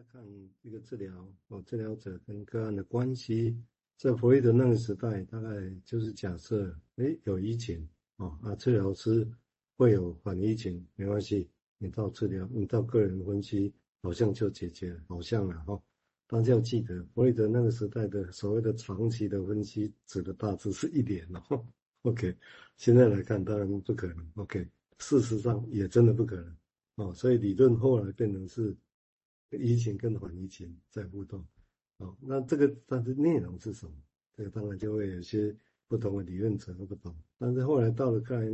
在看一个治疗哦，治疗者跟个案的关系，在弗洛伊德那个时代，大概就是假设，诶，有移情哦，啊，治疗师会有反移情，没关系，你到治疗，你到个人分析，好像就解决了，好像了哈、哦。大家要记得，弗洛伊德那个时代的所谓的长期的分析，指的大致是一年哦。OK，现在来看当然不可能。OK，事实上也真的不可能哦，所以理论后来变成是。移情跟反移情在互动，哦，那这个它的内容是什么？这个当然就会有些不同的理论者都不懂。但是后来到了克莱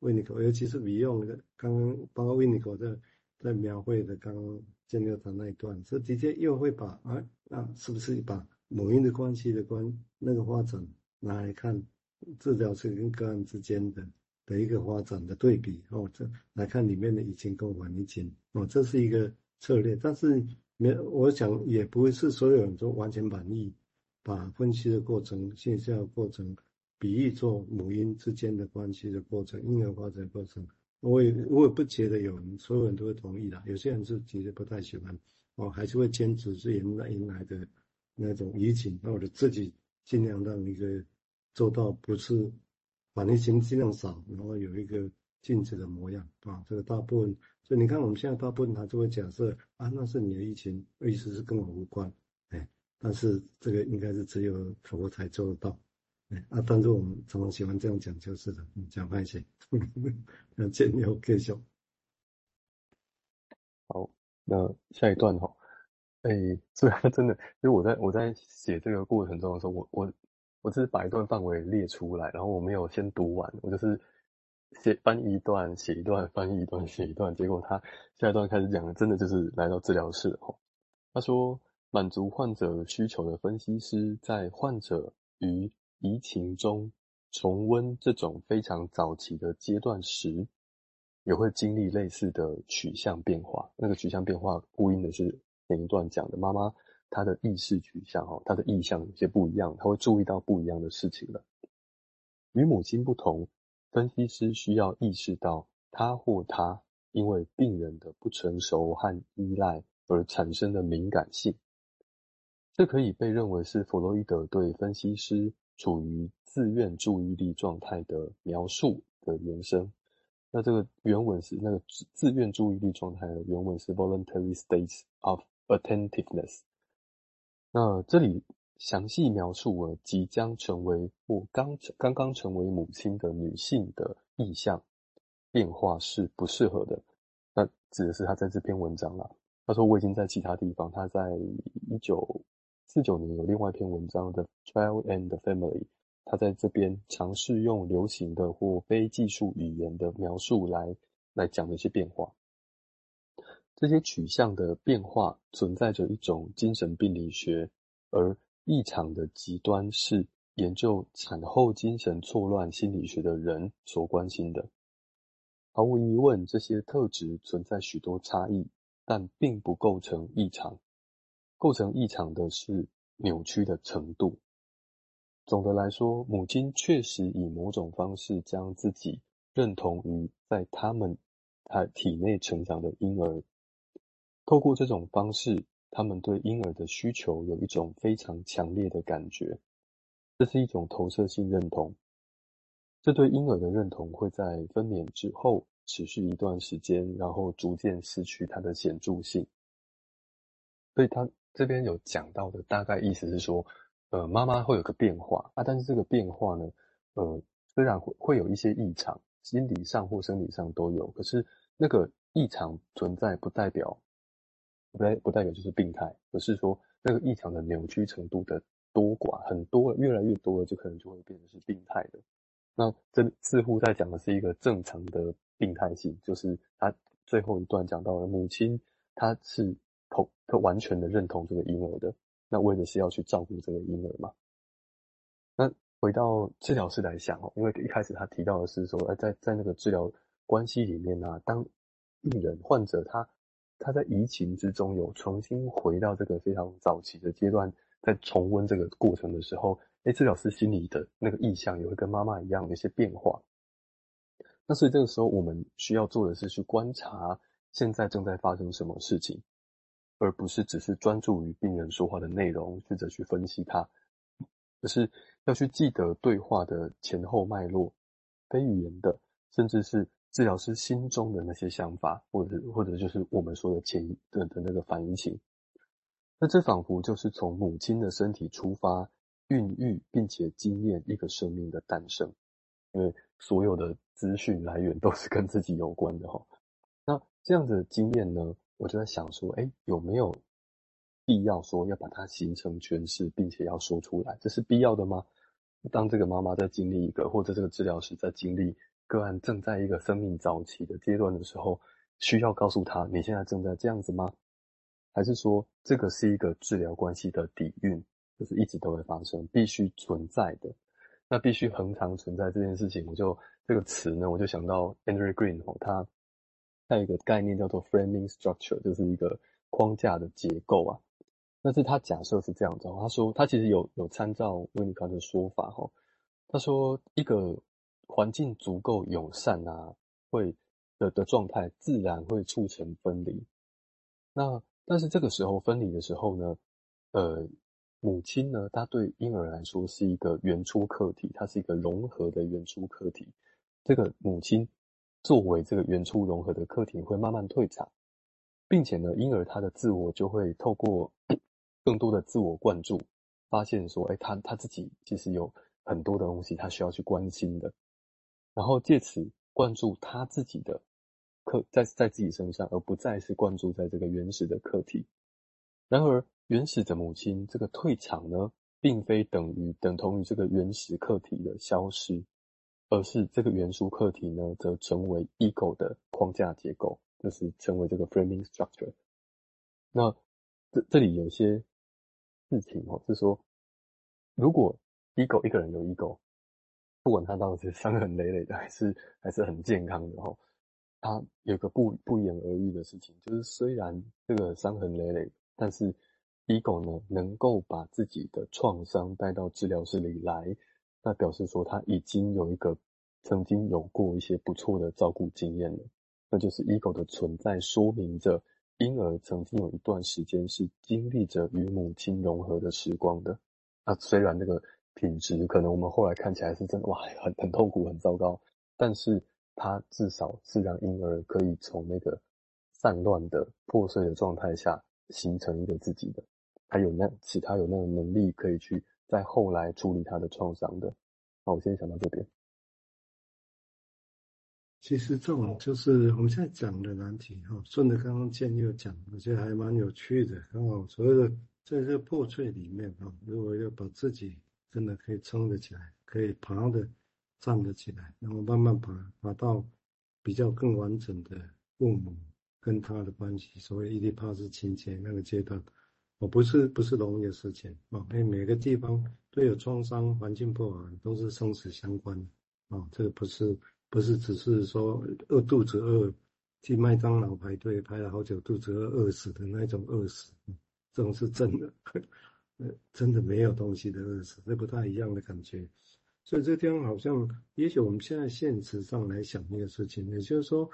维尼口，尤其是比用的刚刚包括维尼口在在描绘的刚刚建立的那一段，这直接又会把啊啊，是不是把母婴的关系的关那个发展拿来看治疗师跟个案之间的的一个发展的对比哦，这来看里面的疫情跟缓疫情哦，这是一个。策略，但是没，我想也不会是所有人都完全满意，把分析的过程、线下的过程比喻做母婴之间的关系的过程、婴儿发展的过程。我也我也不觉得有所有人都会同意的，有些人是其实不太喜欢，我还是会坚持是原来原来的那种移情，那我就自己尽量让一个做到不是反移情尽量少，然后有一个镜子的模样啊，这个大部分。所以你看，我们现在大部分他就会假设啊，那是你的疫情，意思是跟我无关，哎，但是这个应该是只有佛才做得到，哎啊，但是我们常常喜欢这样讲就是的，讲派些，那建议 OK 小。好，那下一段哈，哎，这个真的，因为我在我在写这个过程中的时候，我我我只是把一段范围列出来，然后我没有先读完，我就是。写翻译一段，写一段，翻译一段，写一段，结果他下一段开始讲的，真的就是来到治疗室哦。他说，满足患者需求的分析师，在患者于移情中重温这种非常早期的阶段时，也会经历类似的取向变化。那个取向变化呼应的是前一段讲的妈妈她的意识取向哦，她的意向有些不一样，她会注意到不一样的事情了。与母亲不同。分析师需要意识到，他或她因为病人的不成熟和依赖而产生的敏感性。这可以被认为是弗洛伊德对分析师处于自愿注意力状态的描述的延伸。那这个原文是那个自愿注意力状态的原文是 voluntary states of attentiveness。那这里。详细描述了即将成为或刚刚刚成为母亲的女性的意向变化是不适合的。那指的是他在这篇文章啦。他说我已经在其他地方，他在一九四九年有另外一篇文章的《The Child and Family》，他在这边尝试用流行的或非技术语言的描述来来讲这些变化。这些取向的变化存在着一种精神病理学，而异常的极端是研究产后精神错乱心理学的人所关心的。毫无疑问，这些特质存在许多差异，但并不构成异常。构成异常的是扭曲的程度。总的来说，母亲确实以某种方式将自己认同于在他们他体内成长的婴儿。透过这种方式。他们对婴儿的需求有一种非常强烈的感觉，这是一种投射性认同。这对婴儿的认同会在分娩之后持续一段时间，然后逐渐失去它的显著性。所以他这边有讲到的大概意思是说，呃，妈妈会有个变化啊，但是这个变化呢，呃，虽然会会有一些异常，心理上或生理上都有，可是那个异常存在不代表。不代不代表就是病态，而是说那个异常的扭曲程度的多寡很多，越来越多了，就可能就会变成是病态的。那这似乎在讲的是一个正常的病态性，就是他最后一段讲到了母亲，她是同她完全的认同这个婴儿的，那为的是要去照顾这个婴儿嘛。那回到治疗师来想哦，因为一开始他提到的是说，在在那个治疗关系里面呢、啊，当病人患者他。他在移情之中有重新回到这个非常早期的阶段，在重温这个过程的时候，哎，治疗师心里的那个意向也会跟妈妈一样的一些变化。那所以这个时候我们需要做的是去观察现在正在发生什么事情，而不是只是专注于病人说话的内容，试着去分析它，而是要去记得对话的前后脉络，非语言的，甚至是治疗师心中的那些想法，或者或者就是我们说的潜的的那个反移情。那这仿佛就是从母亲的身体出发，孕育并且经验一个生命的诞生，因为所有的资讯来源都是跟自己有关的哈。那这样的经验呢，我就在想说，哎，有没有必要说要把它形成诠释，并且要说出来？这是必要的吗？当这个妈妈在经历一个，或者这个治疗师在经历个案正在一个生命早期的阶段的时候，需要告诉他你现在正在这样子吗？还是说这个是一个治疗关系的底蕴，就是一直都会发生，必须存在的？那必须恒常存在这件事情，我就这个词呢，我就想到 Andrew Green 哦，他。还有一个概念叫做 framing structure，就是一个框架的结构啊。但是他假设是这样子，他说他其实有有参照温尼康的说法哈。他说一个环境足够友善啊，会的的状态自然会促成分离。那但是这个时候分离的时候呢，呃，母亲呢，她对婴儿来说是一个原初客体，它是一个融合的原初客体。这个母亲。作为这个原初融合的客体会慢慢退场，并且呢，婴儿他的自我就会透过 更多的自我灌注，发现说，哎，他他自己其实有很多的东西他需要去关心的，然后借此灌注他自己的客在在自己身上，而不再是灌注在这个原始的客体。然而，原始的母亲这个退场呢，并非等于等同于这个原始客体的消失。而是这个元素课题呢，则成为 ego 的框架结构，就是成为这个 framing structure。那这这里有些事情哦，是说，如果 ego 一个人有 ego，不管他到底是伤痕累累的，还是还是很健康的哈，他有个不不言而喻的事情，就是虽然这个伤痕累累，但是 ego 呢，能够把自己的创伤带到治疗室里来。那表示说他已经有一个曾经有过一些不错的照顾经验了，那就是 ego 的存在说明着婴儿曾经有一段时间是经历着与母亲融合的时光的。那虽然那个品质可能我们后来看起来是真的哇，很很痛苦很糟糕，但是它至少是让婴儿可以从那个散乱的破碎的状态下形成一个自己的，他有那其他有那种能力可以去。在后来处理他的创伤的，好，我先想到这边。其实这种就是我们现在讲的难题哈，顺着刚刚建佑讲，我觉得还蛮有趣的。刚好所谓的在这个破碎里面啊，如果要把自己真的可以撑得起来，可以爬的站得起来，然后慢慢爬爬到比较更完整的父母跟他的关系，所谓伊底帕斯情结那个阶段。我不是不是容易的事情啊，因为每个地方都有创伤，环境不好，都是生死相关的啊。这个不是不是只是说饿肚子饿，去麦当劳排队排了好久，肚子饿饿死的那种饿死，这种是真的，呃，真的没有东西的日子，这不太一样的感觉。所以这地方好像，也许我们现在现实上来想那个事情，也就是说。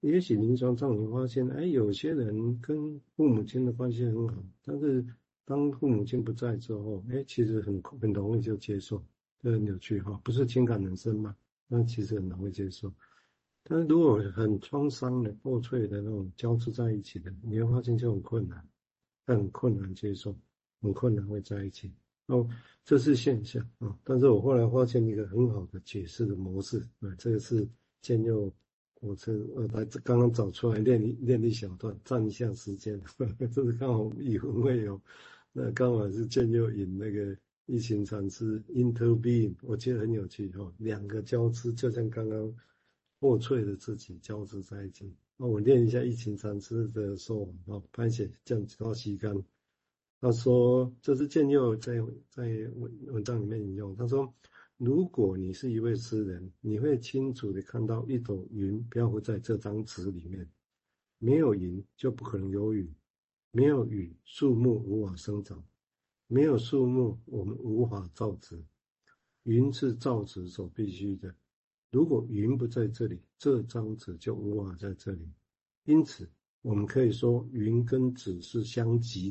也许临床上你发现，哎，有些人跟父母亲的关系很好，但是当父母亲不在之后，哎，其实很很容易就接受，这很有趣哈，不是情感很深嘛？那其实很容易接受。但是如果很创伤的、破碎的那种交织在一起的，你会发现就很困难，很困难接受，很困难会在一起。哦，这是现象啊。但是我后来发现一个很好的解释的模式，啊，这个是建佑。我这我来这刚刚找出来练一练一小段，占一下时间，这是刚好以文会友，那刚好是建佑引那个一行禅师 interbeing，我觉得很有趣哈，两个交织，就像刚刚破碎的自己交织在一起。那我练一下一行禅师的说法啊，潘写这样子到吸干。他说这是建佑在在文文章里面引用，他说。如果你是一位诗人，你会清楚地看到一朵云漂浮在这张纸里面。没有云就不可能有雨，没有雨树木无法生长，没有树木我们无法造纸。云是造纸所必须的。如果云不在这里，这张纸就无法在这里。因此，我们可以说云跟纸是相即的，